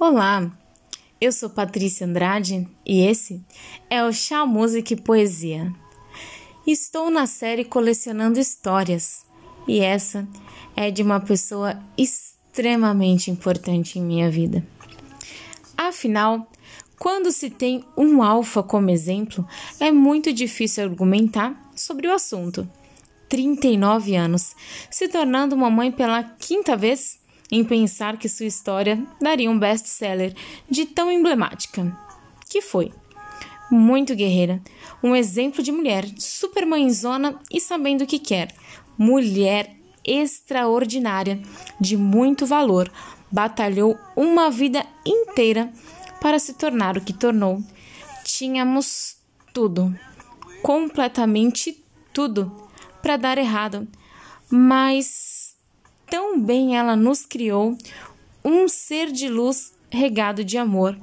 Olá, eu sou Patrícia Andrade e esse é o Chá Música e Poesia. Estou na série Colecionando Histórias e essa é de uma pessoa extremamente importante em minha vida. Afinal, quando se tem um alfa como exemplo, é muito difícil argumentar sobre o assunto. 39 anos, se tornando uma mãe pela quinta vez em pensar que sua história daria um best-seller de tão emblemática. Que foi? Muito guerreira, um exemplo de mulher, super mãezona e sabendo o que quer. Mulher extraordinária, de muito valor, batalhou uma vida inteira para se tornar o que tornou. Tínhamos tudo, completamente tudo, para dar errado, mas tão bem ela nos criou, um ser de luz regado de amor.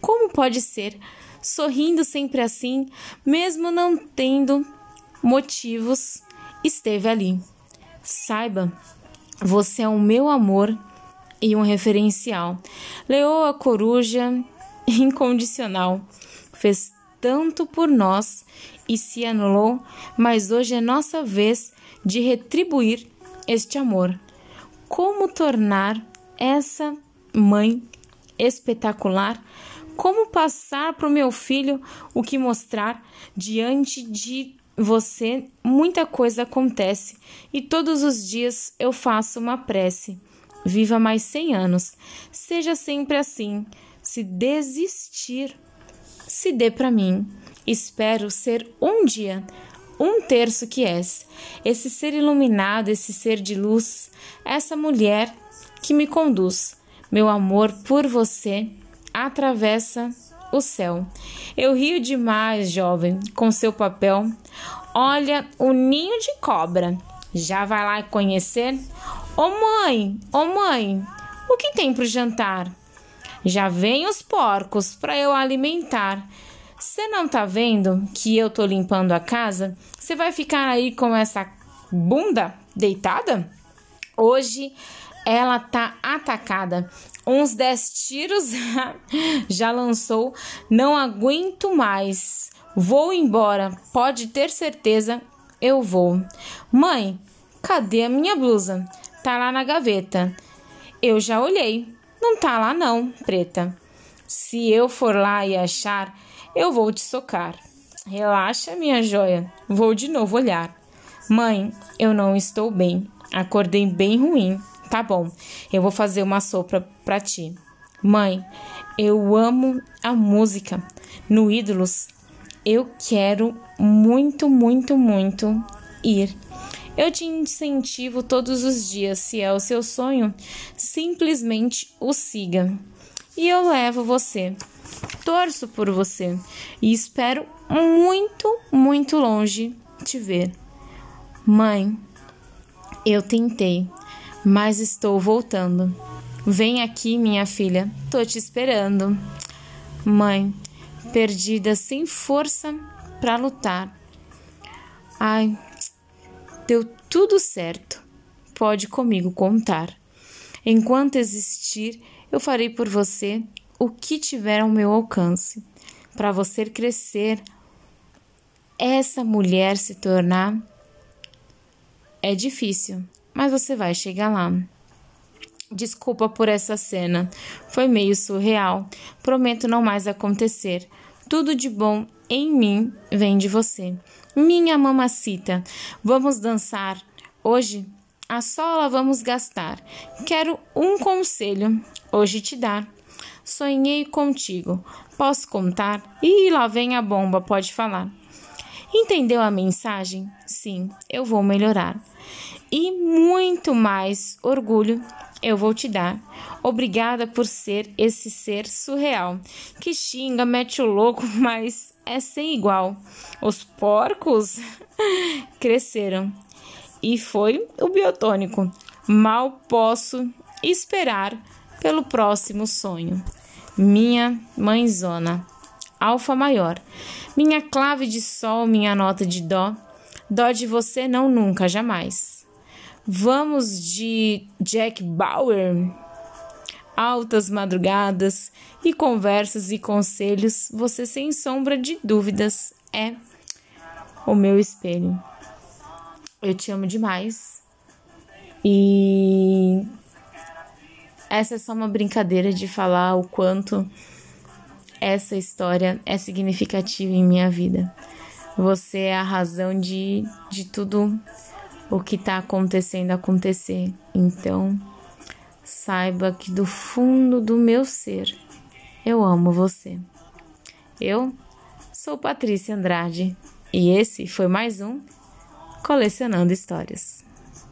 Como pode ser, sorrindo sempre assim, mesmo não tendo motivos, esteve ali. Saiba, você é o meu amor e um referencial. Leoa Coruja, incondicional, fez tanto por nós e se anulou, mas hoje é nossa vez de retribuir este amor como tornar essa mãe espetacular, como passar para o meu filho o que mostrar diante de você. Muita coisa acontece e todos os dias eu faço uma prece. Viva mais 100 anos. Seja sempre assim. Se desistir, se dê para mim. Espero ser um dia um terço que és, esse ser iluminado, esse ser de luz, essa mulher que me conduz. Meu amor por você atravessa o céu. Eu rio demais, jovem, com seu papel. Olha o ninho de cobra. Já vai lá conhecer? Ô oh, mãe, ô oh, mãe, o que tem pro jantar? Já vem os porcos para eu alimentar. Você não tá vendo que eu tô limpando a casa? Você vai ficar aí com essa bunda deitada? Hoje ela tá atacada. Uns 10 tiros já lançou. Não aguento mais. Vou embora. Pode ter certeza, eu vou. Mãe, cadê a minha blusa? Tá lá na gaveta. Eu já olhei. Não tá lá não, preta. Se eu for lá e achar, eu vou te socar. Relaxa, minha joia. Vou de novo olhar. Mãe, eu não estou bem. Acordei bem ruim. Tá bom, eu vou fazer uma sopa para ti. Mãe, eu amo a música. No Ídolos, eu quero muito, muito, muito ir. Eu te incentivo todos os dias. Se é o seu sonho, simplesmente o siga. E eu levo você torço por você e espero muito, muito longe te ver. Mãe, eu tentei, mas estou voltando. Vem aqui, minha filha, tô te esperando. Mãe, perdida sem força para lutar. Ai, deu tudo certo. Pode comigo contar. Enquanto existir, eu farei por você o que tiver ao meu alcance para você crescer, essa mulher se tornar é difícil, mas você vai chegar lá. Desculpa por essa cena, foi meio surreal. Prometo não mais acontecer. Tudo de bom em mim vem de você. Minha mamacita, vamos dançar. Hoje a sola vamos gastar. Quero um conselho hoje te dar. Sonhei contigo. Posso contar? E lá vem a bomba, pode falar. Entendeu a mensagem? Sim, eu vou melhorar. E muito mais orgulho eu vou te dar. Obrigada por ser esse ser surreal que xinga, mete o louco, mas é sem igual. Os porcos cresceram e foi o biotônico. Mal posso esperar pelo próximo sonho. Minha mãezona, alfa maior, minha clave de sol, minha nota de dó, dó de você não nunca, jamais. Vamos de Jack Bauer. altas madrugadas e conversas e conselhos, você sem sombra de dúvidas é o meu espelho. Eu te amo demais. E essa é só uma brincadeira de falar o quanto essa história é significativa em minha vida. Você é a razão de, de tudo o que está acontecendo acontecer. Então, saiba que do fundo do meu ser eu amo você. Eu sou Patrícia Andrade e esse foi mais um Colecionando Histórias.